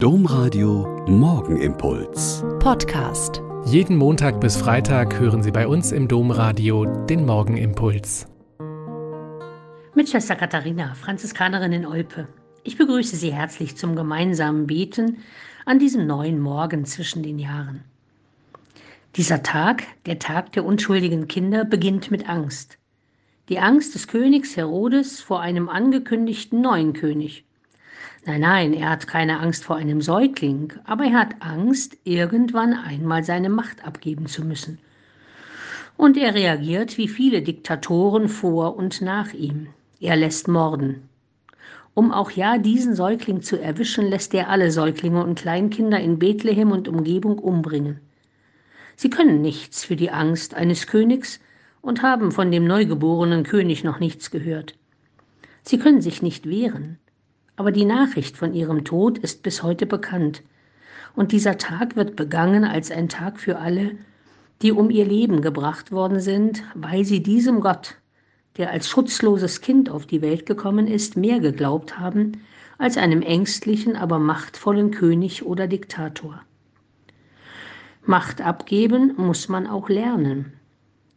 Domradio Morgenimpuls. Podcast. Jeden Montag bis Freitag hören Sie bei uns im Domradio den Morgenimpuls. Mit Schwester Katharina, Franziskanerin in Olpe. Ich begrüße Sie herzlich zum gemeinsamen Beten an diesem neuen Morgen zwischen den Jahren. Dieser Tag, der Tag der unschuldigen Kinder, beginnt mit Angst. Die Angst des Königs Herodes vor einem angekündigten neuen König Nein, nein, er hat keine Angst vor einem Säugling, aber er hat Angst, irgendwann einmal seine Macht abgeben zu müssen. Und er reagiert wie viele Diktatoren vor und nach ihm. Er lässt morden. Um auch ja diesen Säugling zu erwischen, lässt er alle Säuglinge und Kleinkinder in Bethlehem und Umgebung umbringen. Sie können nichts für die Angst eines Königs und haben von dem neugeborenen König noch nichts gehört. Sie können sich nicht wehren aber die Nachricht von ihrem Tod ist bis heute bekannt. Und dieser Tag wird begangen als ein Tag für alle, die um ihr Leben gebracht worden sind, weil sie diesem Gott, der als schutzloses Kind auf die Welt gekommen ist, mehr geglaubt haben als einem ängstlichen, aber machtvollen König oder Diktator. Macht abgeben muss man auch lernen.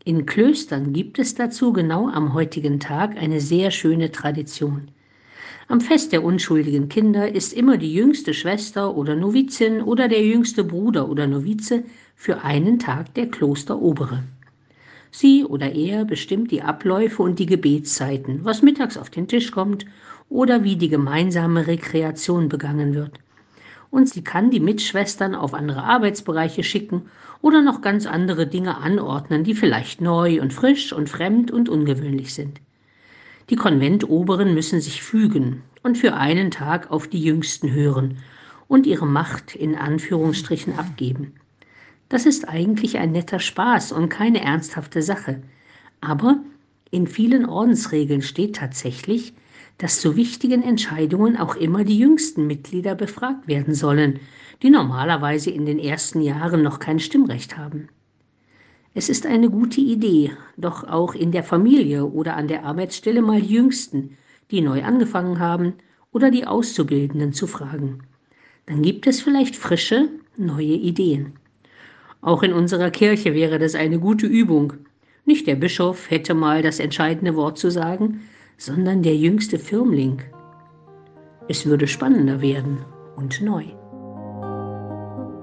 In Klöstern gibt es dazu genau am heutigen Tag eine sehr schöne Tradition. Am Fest der unschuldigen Kinder ist immer die jüngste Schwester oder Novizin oder der jüngste Bruder oder Novize für einen Tag der Klosterobere. Sie oder er bestimmt die Abläufe und die Gebetszeiten, was mittags auf den Tisch kommt oder wie die gemeinsame Rekreation begangen wird. Und sie kann die Mitschwestern auf andere Arbeitsbereiche schicken oder noch ganz andere Dinge anordnen, die vielleicht neu und frisch und fremd und ungewöhnlich sind. Die Konventoberen müssen sich fügen und für einen Tag auf die Jüngsten hören und ihre Macht in Anführungsstrichen abgeben. Das ist eigentlich ein netter Spaß und keine ernsthafte Sache. Aber in vielen Ordensregeln steht tatsächlich, dass zu wichtigen Entscheidungen auch immer die jüngsten Mitglieder befragt werden sollen, die normalerweise in den ersten Jahren noch kein Stimmrecht haben. Es ist eine gute Idee, doch auch in der Familie oder an der Arbeitsstelle mal die Jüngsten, die neu angefangen haben, oder die Auszubildenden zu fragen. Dann gibt es vielleicht frische, neue Ideen. Auch in unserer Kirche wäre das eine gute Übung. Nicht der Bischof hätte mal das entscheidende Wort zu sagen, sondern der jüngste Firmling. Es würde spannender werden und neu.